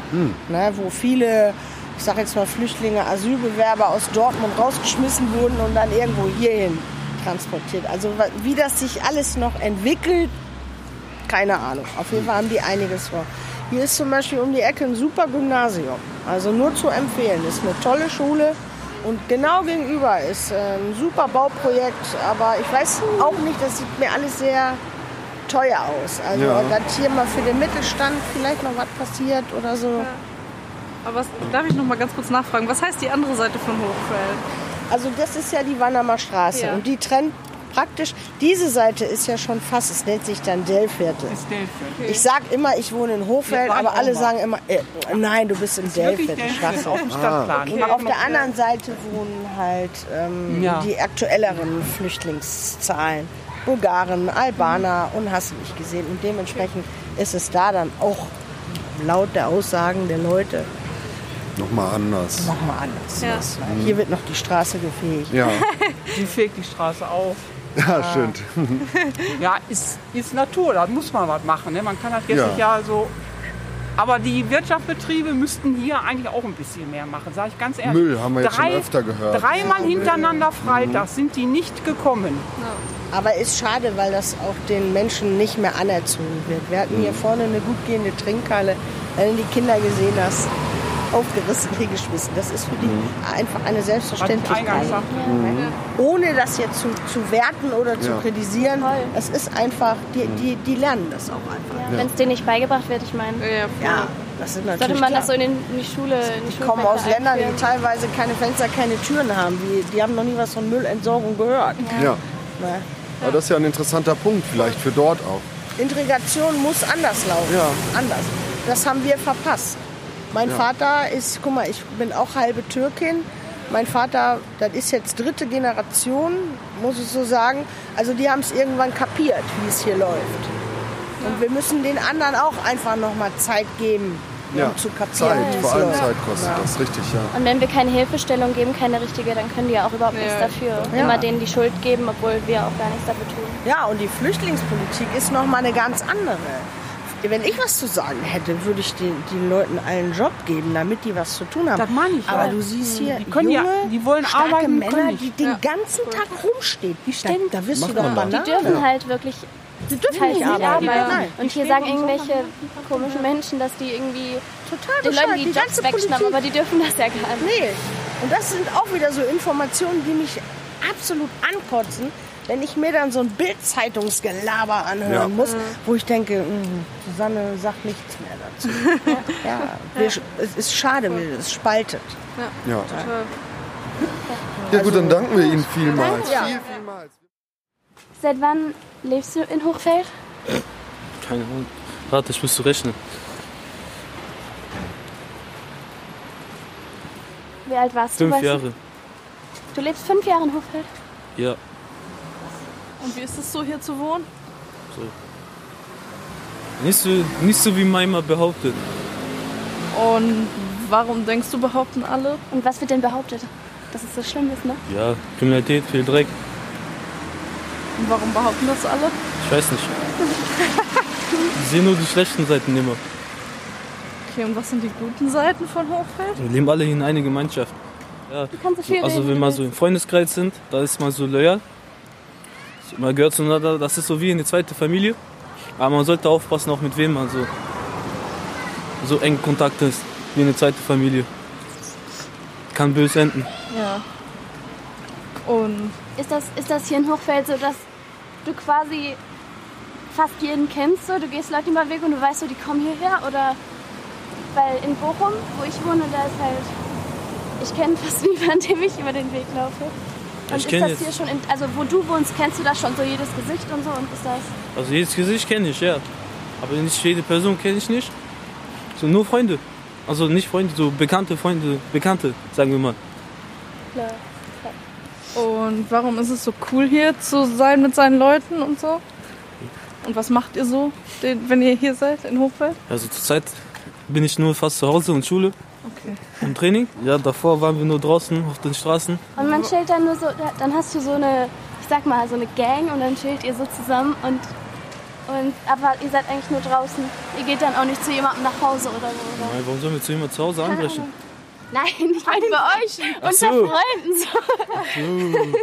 ne, wo viele ich sage jetzt mal Flüchtlinge, Asylbewerber aus Dortmund rausgeschmissen wurden und dann irgendwo hierhin transportiert. Also wie das sich alles noch entwickelt, keine Ahnung. Auf jeden Fall haben die einiges vor. Hier ist zum Beispiel um die Ecke ein super Gymnasium. Also nur zu empfehlen. Ist eine tolle Schule. Und genau gegenüber ist äh, ein super Bauprojekt. Aber ich weiß auch nicht, das sieht mir alles sehr teuer aus. Also Ja. dass hier mal für den Mittelstand vielleicht noch was passiert oder so. Aber was, darf ich noch mal ganz kurz nachfragen? Was heißt die andere Seite von Hochfeld? Also das ist ja die Wannermer Straße Ja. und die trennt praktisch, diese Seite ist ja schon fast, es nennt sich dann Dellviertel. Ist Delphi. Ich sag immer, ich wohne in Hochfeld, Wir waren aber alle sagen immer, äh, nein, du bist in Dellviertel, Straße. auf dem Stadtplan. Und auf der anderen Seite wohnen halt ähm, Ja. die aktuelleren Flüchtlingszahlen. Bulgaren, Albaner und hast du nicht gesehen. Und dementsprechend ist es da dann auch laut der Aussagen der Leute Nochmal anders. nochmal anders. Ja. ist. Hier wird noch die Straße gefegt. Ja, Die fegt die Straße auf. ja, stimmt. Ja, ist, ist Natur, da muss man was machen. Ne? Man kann das jetzt Ja. nicht ja so. Aber die Wirtschaftsbetriebe müssten hier eigentlich auch ein bisschen mehr machen, sage ich ganz ehrlich. Müll haben wir jetzt schon öfter gehört. Dreimal hintereinander Freitag sind die nicht gekommen. Aber ist schade, weil das auch den Menschen nicht mehr anerzogen wird. Wir hatten hier vorne eine gut gehende Trinkhalle. Wenn du die Kinder gesehen hast, aufgerissen, hingeschmissen. Das ist für die einfach eine Selbstverständlichkeit. eingangs sagte. Ohne das jetzt zu, zu werten oder zu Ja. kritisieren. Es ist einfach, die, die, die lernen das auch einfach. Wenn es denen nicht beigebracht wird, ich meine, Ja, Ja, das ist natürlich sollte man klar. das so in, den, in die Schule, in die die kommen aus Ländern, die teilweise keine Fenster, keine Türen haben. Die, die haben noch nie was von Müllentsorgung gehört. Ja. Ne? Aber das ist ja ein interessanter Punkt, vielleicht für dort auch. Integration muss anders laufen. Ja. Anders. Das haben wir verpasst. Mein Vater ist, guck mal, ich bin auch halbe Türkin. Mein Vater, das ist jetzt dritte Generation, muss ich so sagen. Also die haben es irgendwann kapiert, wie es hier läuft. Und wir müssen den anderen auch einfach nochmal Zeit geben, Ja. um zu kapieren, Zeit, wie es vor allem läuft. Zeit kostet Ja. das, richtig, ja. Und wenn wir keine Hilfestellung geben, keine richtige, dann können die ja auch überhaupt nichts Ja. dafür. Ja. Immer denen die Schuld geben, obwohl wir auch gar nichts dafür tun. Ja, und die Flüchtlingspolitik ist nochmal eine ganz andere. Wenn ich was zu sagen hätte, würde ich den, den Leuten allen einen Job geben, damit die was zu tun haben. Das meine ich Aber auch. du siehst hier Die können junge, ja- die wollen starke arbeiten, Männer, können die den ganzen Tag rumstehen. Die stehen- da, da wirst du doch doch. Die Banane. dürfen halt wirklich Die dürfen halt nicht arbeiten. arbeiten. Nein. Und hier sagen irgendwelche komischen Menschen, dass die irgendwie Total den Leuten die Die Jobs ganze wegschnappen, aber die dürfen das ja gar nicht. Nee. Und das sind auch wieder so Informationen, die mich absolut ankotzen, wenn ich mir dann so ein Bild-Zeitungsgelaber anhören Ja. muss, wo ich denke, "Mm, Susanne sagt nichts mehr dazu. ja, wir, es ist schade, wie es spaltet. Ja. ja gut, dann danken wir Ihnen vielmals. Ja. Viel, vielmals. Seit wann lebst du in Hochfeld? Keine Ahnung. Warte, ich muss rechnen. Wie alt warst du? Fünf du? Jahre. Du lebst fünf Jahre in Hochfeld? Ja. Und wie ist es so hier zu wohnen? Nicht so, nicht so wie Maima behauptet. Und warum denkst du, behaupten alle? Und was wird denn behauptet? Dass es so schlimm ist, ne? Ja, Kriminalität, viel Dreck. Und warum behaupten das alle? Ich weiß nicht. Ich sehe nur die schlechten Seiten immer. Okay, und was sind die guten Seiten von Hochfeld? Wir leben alle hier in einer Gemeinschaft. Ja. Du kannst so viel Also reden, wenn wir du so im Freundeskreis sind, da ist man so loyal. Man gehört zueinander, das ist so wie eine zweite Familie. Aber man sollte aufpassen, auch mit wem man so, so eng Kontakt ist, wie eine zweite Familie. Kann böse enden. Ja. Und Ist das, ist das hier in Hochfeld so, dass du quasi fast jeden kennst? So? Du gehst Leute über den Weg und du weißt so, die kommen hierher? Oder weil in Bochum, wo ich wohne, da ist halt. Ich kenne fast niemanden, dem ich über den Weg laufe. Und Ich ist das jetzt- hier schon, in, also wo du wohnst, kennst du da schon so jedes Gesicht und so? Und ist das. Also jedes Gesicht kenne ich, ja. Aber nicht jede Person kenne ich nicht. So nur Freunde. Also nicht Freunde, so bekannte Freunde, Bekannte, sagen wir mal. dunkle Fleck. Und warum ist es so cool hier zu sein mit seinen Leuten und so? Und was macht ihr so, wenn ihr hier seid in Hochfeld? Also zurzeit bin ich nur fast zu Hause und Schule Okay. und Training. Ja, davor waren wir nur draußen auf den Straßen. Und man chillt dann nur so, dann hast du so eine, ich sag mal, so eine Gang und dann chillt ihr so zusammen und, und aber ihr seid eigentlich nur draußen. Ihr geht dann auch nicht zu jemandem nach Hause oder so. Oder? Nein, warum sollen wir zu jemand zu Hause anbrechen? Nein, ich meine bei euch. Ach Unter so. Freunden so.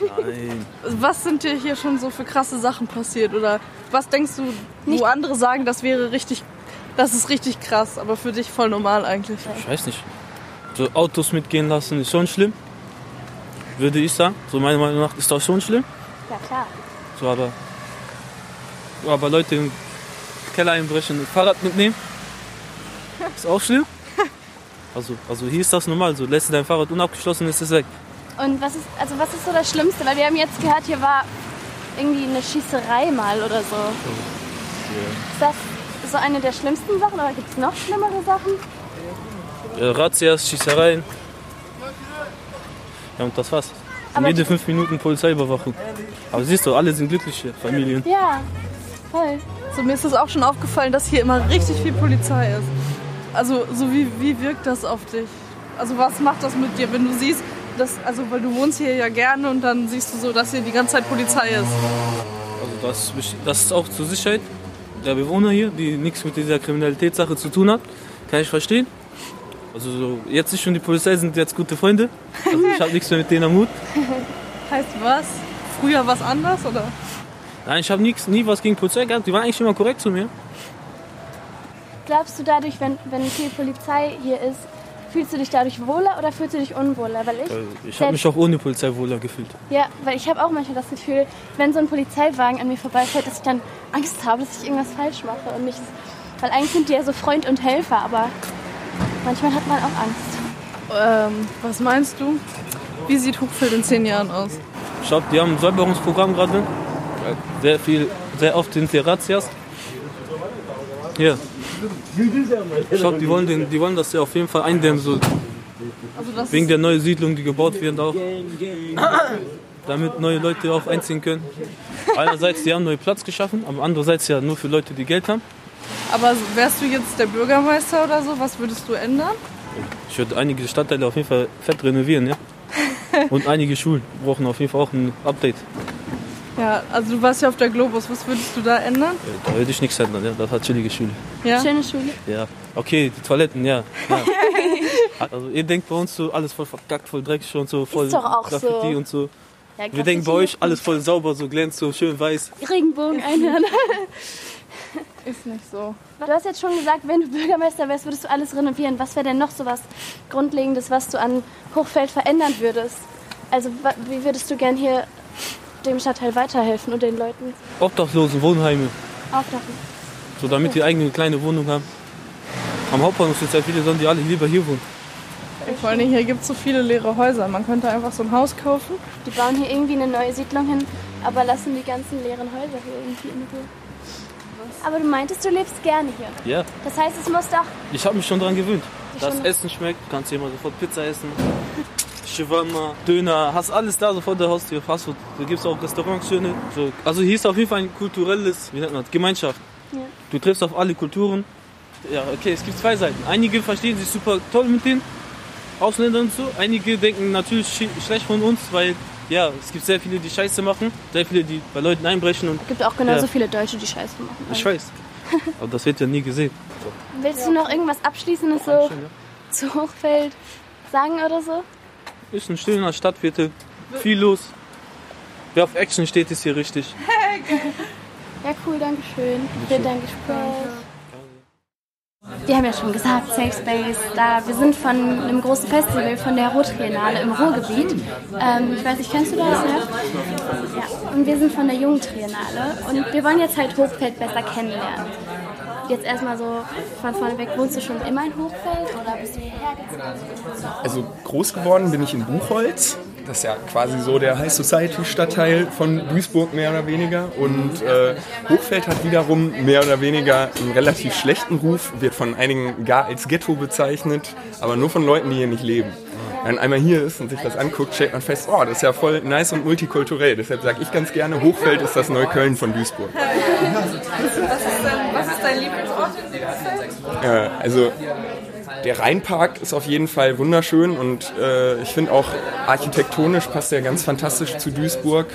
Nein. Was sind dir hier schon so für krasse Sachen passiert? Oder was denkst du, wo andere sagen, das wäre richtig, das ist richtig krass, aber für dich voll normal eigentlich? Ich weiß nicht. So Autos mitgehen lassen ist schon schlimm. Würde ich sagen. So meiner Meinung nach ist das schon schlimm. Ja klar. So, aber, aber Leute im Keller einbrechen und Fahrrad mitnehmen, ist auch schlimm. Also, also hier ist das normal. So lässt du dein Fahrrad unabgeschlossen, ist es weg. Und was ist, also was ist so das Schlimmste? Weil wir haben jetzt gehört, hier war irgendwie eine Schießerei mal oder so. Ist das so eine der schlimmsten Sachen oder gibt es noch schlimmere Sachen? Ja, Razzias, Schießereien. Ja, und das war's. Und Aber jede fünf Minuten Polizeiüberwachung. Aber siehst du, alle sind glückliche Familien. Ja, voll. So, mir ist es auch schon aufgefallen, dass hier immer richtig viel Polizei ist. Also, so wie, wie wirkt das auf dich? Also, was macht das mit dir, wenn du siehst, dass, also, weil du wohnst hier ja gerne und dann siehst du so, dass hier die ganze Zeit Polizei ist. Also das, das ist auch zur Sicherheit der Bewohner hier, die nichts mit dieser Kriminalitätssache zu tun hat. Kann ich verstehen. Also so, jetzt ich und die Polizei sind jetzt gute Freunde. Also ich habe nichts mehr mit denen am Hut. Heißt was? Früher was anders, oder? Nein, ich habe nie was gegen Polizei gehabt. Die waren eigentlich immer korrekt zu mir. Glaubst du dadurch, wenn, wenn viel Polizei hier ist, fühlst du dich dadurch wohler oder fühlst du dich unwohler? Weil ich, Also ich habe mich auch ohne Polizei wohler gefühlt. ja, weil ich habe auch manchmal das Gefühl, wenn so ein Polizeiwagen an mir vorbeifährt, dass ich dann Angst habe, dass ich irgendwas falsch mache und nicht, weil eigentlich sind die ja so Freund und Helfer, aber manchmal hat man auch Angst. Ähm, was meinst du? Wie sieht Hochfeld in zehn Jahren aus? Ich glaube, die haben ein Säuberungsprogramm gerade. Sehr viel, sehr oft sind die Razzias. Ja. Ich glaube, die wollen, den, die wollen das ja auf jeden Fall eindämmen, so Also wegen der neuen Siedlung, die gebaut wird auch. Damit neue Leute auch einziehen können. Einerseits, die haben neuen Platz geschaffen, aber andererseits ja nur für Leute, die Geld haben. Aber wärst du jetzt der Bürgermeister oder so, was würdest du ändern? Ich würde einige Stadtteile auf jeden Fall fett renovieren, ja. Und einige Schulen brauchen auf jeden Fall auch ein Update. Ja, also du warst ja auf der Globus, was würdest du da ändern? Da würde ich nichts ändern, ja. Das hat chillige Schule. Ja? Schöne Schule. Ja, okay, die Toiletten, ja. ja. Also ihr denkt bei uns so alles voll verkackt, voll dreckig und so, voll doch auch Graffiti so. und so. Ja, Wir denken bei euch alles voll sauber, so glänzt, so schön weiß. Regenbogen einhören. Ist nicht so. Du hast jetzt schon gesagt, wenn du Bürgermeister wärst, würdest du alles renovieren. Was wäre denn noch so was Grundlegendes, was du an Hochfeld verändern würdest? Also wie würdest du gern hier dem Stadtteil weiterhelfen und den Leuten Obdachlosen, Wohnheime, aufdachen? so damit die eigene kleine Wohnung haben. Am Hauptbahnhof sind sehr viele, sollen die alle lieber hier wohnen. Vor allen Dingen hier gibt es so viele leere Häuser. Man könnte einfach so ein Haus kaufen. Die bauen hier irgendwie eine neue Siedlung hin, aber lassen die ganzen leeren Häuser hier irgendwie in Ruhe. Aber du meintest, du lebst gerne hier. Ja, Das heißt, es muss doch ich habe mich schon daran gewöhnt. Das Essen schmeckt, du kannst hier mal sofort Pizza essen. Shawarma, Döner, hast alles da sofort der Haustür, Fastfood. Da gibt es auch Restaurants, schöne. So. Also hier ist auf jeden Fall ein kulturelles, wie nennt man das, Gemeinschaft. Ja. Du triffst auf alle Kulturen. Ja, okay, es gibt zwei Seiten. Einige verstehen sich super toll mit den Ausländern und so. Einige denken natürlich schi- schlecht von uns, weil ja, es gibt sehr viele, die Scheiße machen. Sehr viele, die bei Leuten einbrechen und Es gibt auch genauso Ja. viele Deutsche, die Scheiße machen. ich weiß. Aber das wird ja nie gesehen. Willst du noch irgendwas Abschließendes so zu Hochfeld sagen oder so? Ist ein schöner Stadtviertel, viel los. Wer auf Action steht, ist hier richtig. Ja, cool, danke schön für dein Gespräch. Wir haben ja schon gesagt, Safe Space, da wir sind von einem großen Festival von der Rottriennale im Ruhrgebiet. Ähm, ich weiß nicht, kennst du das? Ja? ja. Und wir sind von der Jungen Triennale und wir wollen jetzt halt Hochfeld besser kennenlernen. Jetzt erstmal so von vorne weg, wohnst du schon immer in Hochfeld oder bist du hierher gezogen? Also groß geworden bin ich in Buchholz. Das ist ja quasi so der High Society Stadtteil von Duisburg mehr oder weniger. Und äh, Hochfeld hat wiederum mehr oder weniger einen relativ schlechten Ruf, wird von einigen gar als Ghetto bezeichnet, aber nur von Leuten, die hier nicht leben. dann einmal hier ist und sich das anguckt, stellt man fest, oh, das ist ja voll nice und multikulturell. Deshalb sage ich ganz gerne, Hochfeld ist das Neukölln von Duisburg. Was ist dein, Lieblingsort in Hochfeld? Äh, also der Rheinpark ist auf jeden Fall wunderschön und äh, ich finde auch architektonisch passt er ganz fantastisch zu Duisburg.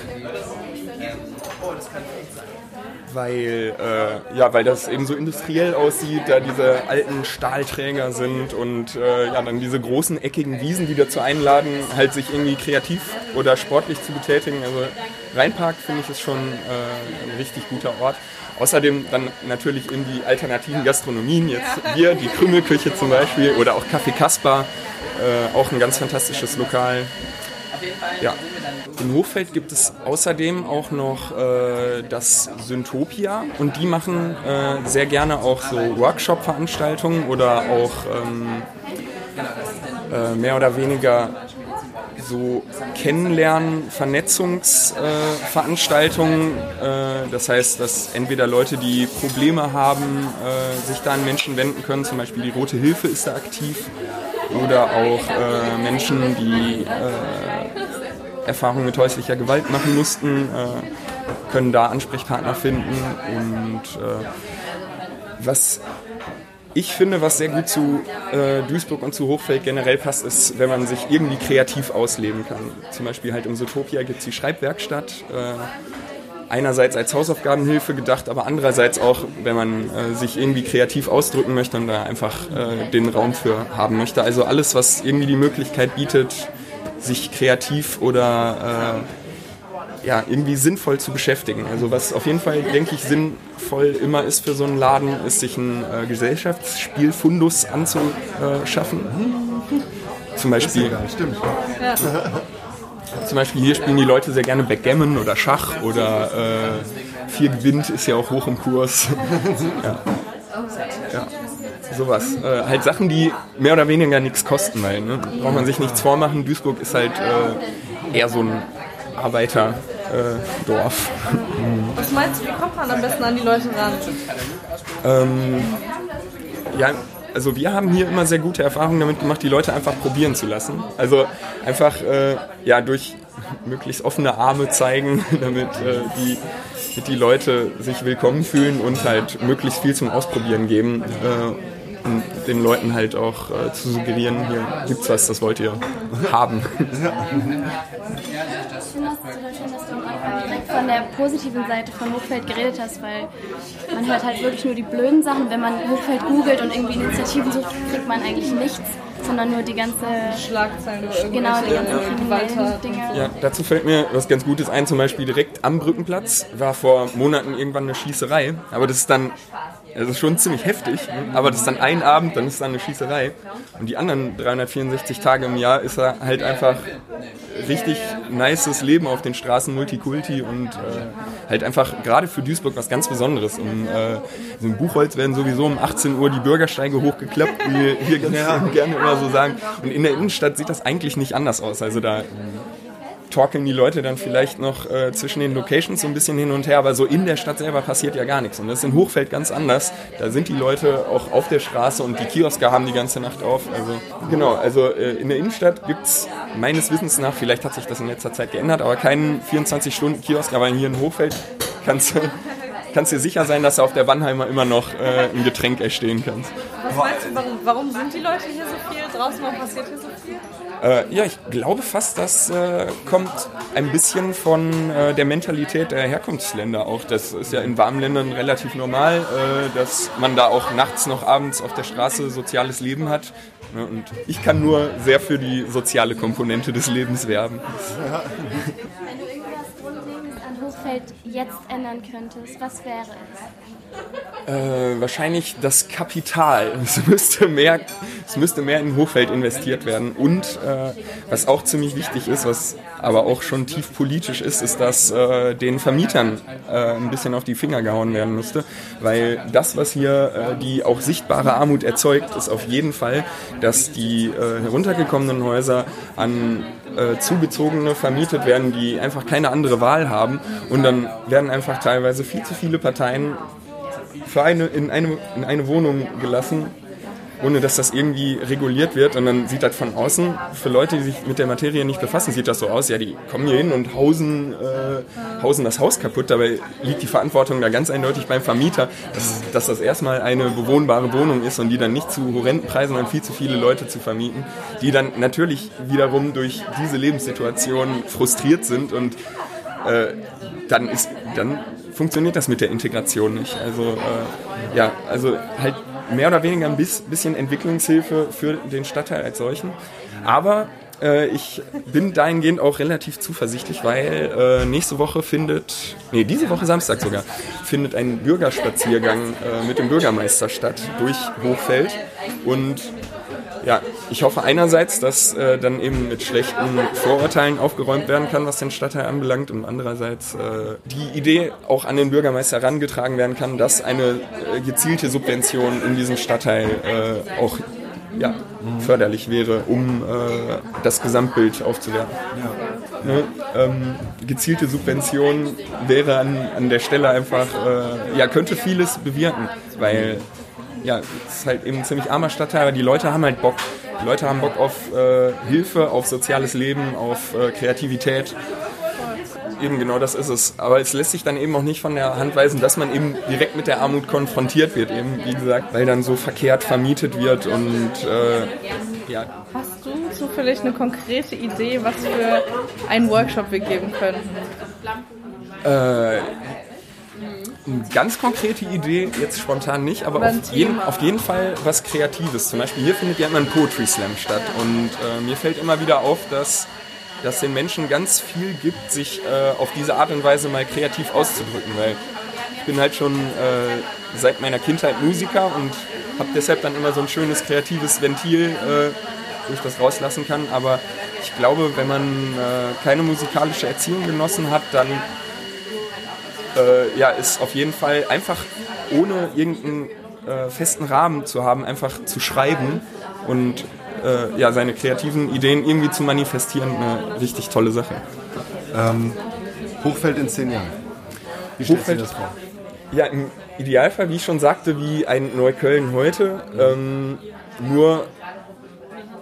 Weil, äh, ja, weil das eben so industriell aussieht, da diese alten Stahlträger sind und äh, ja, dann diese großen eckigen Wiesen, die dazu einladen, halt sich irgendwie kreativ oder sportlich zu betätigen. Also Rheinpark finde ich ist schon äh, ein richtig guter Ort. Außerdem dann natürlich in die alternativen Gastronomien, jetzt hier die Krümelküche zum Beispiel oder auch Café Kaspar, äh, auch ein ganz fantastisches Lokal. Ja. In Hochfeld gibt es außerdem auch noch äh, das Syntopia und die machen äh, sehr gerne auch so Workshop-Veranstaltungen oder auch ähm, äh, mehr oder weniger so Kennenlernen, Vernetzungsveranstaltungen. Äh, das heißt, dass entweder Leute, die Probleme haben, äh, sich da an Menschen wenden können, zum Beispiel die Rote Hilfe ist da aktiv, oder auch äh, Menschen, die äh, Erfahrungen mit häuslicher Gewalt machen mussten, äh, können da Ansprechpartner finden. Und äh, was ich finde, was sehr gut zu äh, Duisburg und zu Hochfeld generell passt, ist, wenn man sich irgendwie kreativ ausleben kann. Zum Beispiel halt im Sotopia gibt es die Schreibwerkstatt. Äh, einerseits als Hausaufgabenhilfe gedacht, aber andererseits auch, wenn man äh, sich irgendwie kreativ ausdrücken möchte und da einfach äh, den Raum für haben möchte. Also alles, was irgendwie die Möglichkeit bietet, sich kreativ oder äh, ja, irgendwie sinnvoll zu beschäftigen. Also was auf jeden Fall, denke ich, sinnvoll immer ist für so einen Laden, ist sich ein äh, Gesellschaftsspielfundus anzuschaffen. Zum Beispiel. Stimmt. Ja. Zum Beispiel hier spielen die Leute sehr gerne Backgammon oder Schach oder äh, Vier gewinnt ist ja auch hoch im Kurs. ja. ja. Sowas. Äh, halt Sachen, die mehr oder weniger nichts kosten, weil ne? braucht man sich nichts vormachen. Duisburg ist halt äh, eher so ein Arbeiterdorf. Äh, Was meinst du, wie kommt man am besten an die Leute ran? Ähm, ja, also wir haben hier immer sehr gute Erfahrungen damit gemacht, die Leute einfach probieren zu lassen. Also einfach äh, ja durch möglichst offene Arme zeigen, damit äh, die damit die Leute sich willkommen fühlen und halt möglichst viel zum Ausprobieren geben. Äh, und den Leuten halt auch äh, zu suggerieren, hier gibt's was, das wollt ihr haben. Ich finde das total schön, dass du am Anfang direkt von der positiven Seite von Hochfeld geredet hast, weil man hört halt wirklich nur die blöden Sachen. Wenn man Hochfeld googelt und irgendwie Initiativen sucht, kriegt man eigentlich nichts, sondern nur die ganze Schlagzeilen über Genau, die ganzen Gewalttaten. Dinge. Ja, dazu fällt mir was ganz Gutes ein, zum Beispiel direkt am Brückenplatz war vor Monaten irgendwann eine Schießerei, aber das ist dann, das ist schon ziemlich heftig, aber das ist dann ein Abend, dann ist dann eine Schießerei und die anderen 364 Tage im Jahr ist da halt einfach richtig nices Leben auf den Straßen, Multikulti und äh, halt einfach gerade für Duisburg was ganz Besonderes. Und, äh, so in Buchholz werden sowieso um 18 Uhr die Bürgersteige hochgeklappt, wie wir hier ganz gerne immer so sagen. Und in der Innenstadt sieht das eigentlich nicht anders aus. Also da torkeln die Leute dann vielleicht noch äh, zwischen den Locations so ein bisschen hin und her, aber so in der Stadt selber passiert ja gar nichts. Und das ist in Hochfeld ganz anders. Da sind die Leute auch auf der Straße und die Kioske haben die ganze Nacht auf. Also genau, also äh, in der Innenstadt gibt's meines Wissens nach, vielleicht hat sich das in letzter Zeit geändert, aber keinen 24-Stunden-Kiosk, aber hier in Hochfeld kannst du kannst dir sicher sein, dass du auf der Wannheimer immer noch äh, ein Getränk erstehen kannst. Was meinst du, warum, warum sind die Leute hier so viel draußen? Warum passiert hier so viel? Äh, ja, ich glaube fast, das äh, kommt ein bisschen von äh, der Mentalität der Herkunftsländer auch. Das ist ja in warmen Ländern relativ normal, äh, dass man da auch nachts noch abends auf der Straße soziales Leben hat. Ne, Und ich kann nur sehr für die soziale Komponente des Lebens werben. Wenn du irgendwas grundlegend an Hochfeld jetzt ändern könntest, was wäre es? Äh, wahrscheinlich das Kapital. Es müsste mehr, es müsste mehr in Hochfeld investiert werden. Und äh, was auch ziemlich wichtig ist, was aber auch schon tief politisch ist, ist, dass äh, den Vermietern äh, ein bisschen auf die Finger gehauen werden müsste. Weil das, was hier äh, die auch sichtbare Armut erzeugt, ist auf jeden Fall, dass die heruntergekommenen Häuser an Zugezogene vermietet werden, die einfach keine andere Wahl haben. Und dann werden einfach teilweise viel zu viele Parteien für eine, in, eine, in eine Wohnung gelassen, ohne dass das irgendwie reguliert wird. Und dann sieht das von außen, für Leute, die sich mit der Materie nicht befassen, sieht das so aus, ja, die kommen hier hin und hausen, äh, hausen das Haus kaputt. Dabei liegt die Verantwortung da ganz eindeutig beim Vermieter, dass, dass das erstmal eine bewohnbare Wohnung ist und die dann nicht zu horrenden Preisen an viel zu viele Leute zu vermieten, die dann natürlich wiederum durch diese Lebenssituation frustriert sind und äh, dann ist dann funktioniert das mit der Integration nicht. Also äh, ja, also halt mehr oder weniger ein bisschen Entwicklungshilfe für den Stadtteil als solchen. Aber äh, ich bin dahingehend auch relativ zuversichtlich, weil äh, nächste Woche findet, nee, diese Woche Samstag sogar, findet ein Bürgerspaziergang äh, mit dem Bürgermeister statt durch Hochfeld. Und ja, ich hoffe einerseits, dass äh, dann eben mit schlechten Vorurteilen aufgeräumt werden kann, was den Stadtteil anbelangt, und andererseits äh, die Idee auch an den Bürgermeister herangetragen werden kann, dass eine äh, gezielte Subvention in diesem Stadtteil äh, auch ja, förderlich wäre, um äh, das Gesamtbild aufzuwerten. Ja. Ne? Ähm, gezielte Subvention wäre an, an der Stelle einfach, äh, ja, könnte vieles bewirken, weil ja, es ist halt eben ein ziemlich armer Stadtteil, aber die Leute haben halt Bock. Die Leute haben Bock auf äh, Hilfe, auf soziales Leben, auf äh, Kreativität. Eben genau das ist es. Aber es lässt sich dann eben auch nicht von der Hand weisen, dass man eben direkt mit der Armut konfrontiert wird, eben wie gesagt, weil dann so verkehrt vermietet wird und äh, ja. Hast du zufällig eine konkrete Idee, was für einen Workshop wir geben könnten? Äh, eine ganz konkrete Idee, jetzt spontan nicht, aber auf jeden, auf jeden, Fall was Kreatives. Zum Beispiel hier findet ja immer ein Poetry Slam statt und äh, mir fällt immer wieder auf, dass das den Menschen ganz viel gibt, sich äh, auf diese Art und Weise mal kreativ auszudrücken, weil ich bin halt schon äh, seit meiner Kindheit Musiker und habe deshalb dann immer so ein schönes kreatives Ventil, äh, wo ich das rauslassen kann. Aber ich glaube, wenn man äh, keine musikalische Erziehung genossen hat, dann äh, ja, ist auf jeden Fall einfach ohne irgendeinen äh, festen Rahmen zu haben, einfach zu schreiben und äh, ja, seine kreativen Ideen irgendwie zu manifestieren, eine richtig tolle Sache. Ähm, Hochfeld in zehn Jahren. Wie stellst Hochfeld, du das vor? Ja, im Idealfall, wie ich schon sagte, wie ein Neukölln heute. Ähm, nur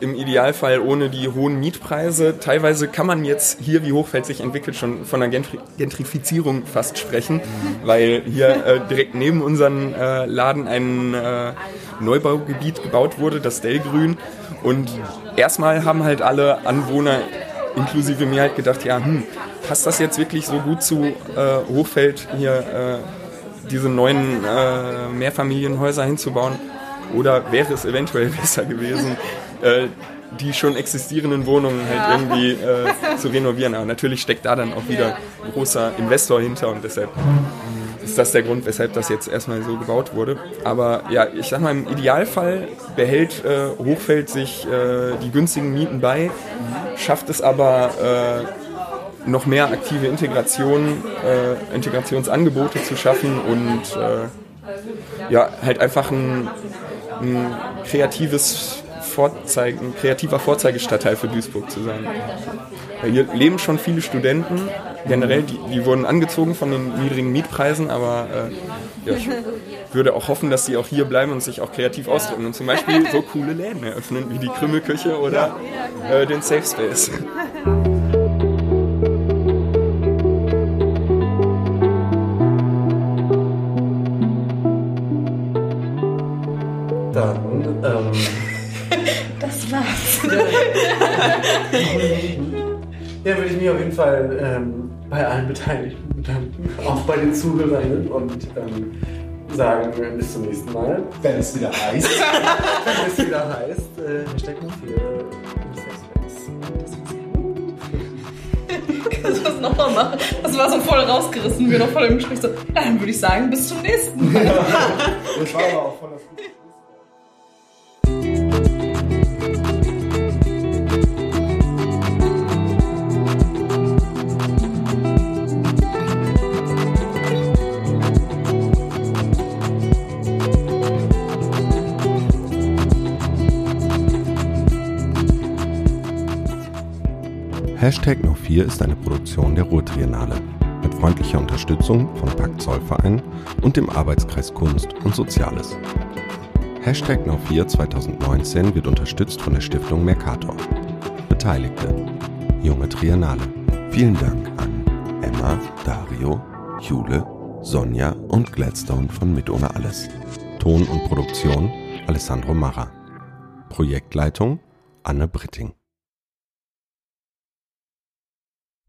im Idealfall ohne die hohen Mietpreise. Teilweise kann man jetzt hier, wie Hochfeld sich entwickelt, schon von einer Gentrifizierung fast sprechen, weil hier äh, direkt neben unserem äh, Laden ein äh, Neubaugebiet gebaut wurde, das Dellgrün. Und erstmal haben halt alle Anwohner, inklusive mir, halt gedacht, ja, hm, passt das jetzt wirklich so gut zu äh, Hochfeld hier? Äh, diese neuen äh, Mehrfamilienhäuser hinzubauen? Oder wäre es eventuell besser gewesen, äh, die schon existierenden Wohnungen halt ja. irgendwie äh, zu renovieren. Aber natürlich steckt da dann auch wieder ein großer Investor hinter und deshalb ist das der Grund, weshalb das jetzt erstmal so gebaut wurde. Aber ja, ich sag mal, im Idealfall behält äh, Hochfeld sich äh, die günstigen Mieten bei, schafft es aber äh, noch mehr aktive Integration, äh, Integrationsangebote zu schaffen und äh, ja, halt einfach ein, ein kreatives Vorzeigen, ein kreativer Vorzeigestadtteil für Duisburg zu sein. Hier leben schon viele Studenten, generell, die, die wurden angezogen von den niedrigen Mietpreisen, aber äh, ja, ich würde auch hoffen, dass sie auch hier bleiben und sich auch kreativ ausdrücken und zum Beispiel so coole Läden eröffnen, wie die Krümmelküche oder äh, den Safe Space. Dann, ähm. Ja, würde ich mich auf jeden Fall ähm, bei allen Beteiligten bedanken, auch bei den Zuhörerinnen und ähm, sagen bis zum nächsten Mal. Wenn es wieder heißt. Wenn es wieder heißt, äh, Hashtag noch. Kannst du das nochmal machen? Das war so voll rausgerissen, wir noch voll im Gespräch so. Ja, dann würde ich sagen, bis zum nächsten Mal. das war aber auch voll das Hashtag No 4 ist eine Produktion der Ruhrtriennale mit freundlicher Unterstützung von Pakt Zollverein und dem Arbeitskreis Kunst und Soziales. Hashtag No4 2019 wird unterstützt von der Stiftung Mercator. Beteiligte Junge Triennale. Vielen Dank an Emma, Dario, Jule, Sonja und Gladstone von Mit ohne alles. Ton und Produktion Alessandro Marra. Projektleitung Anne Britting.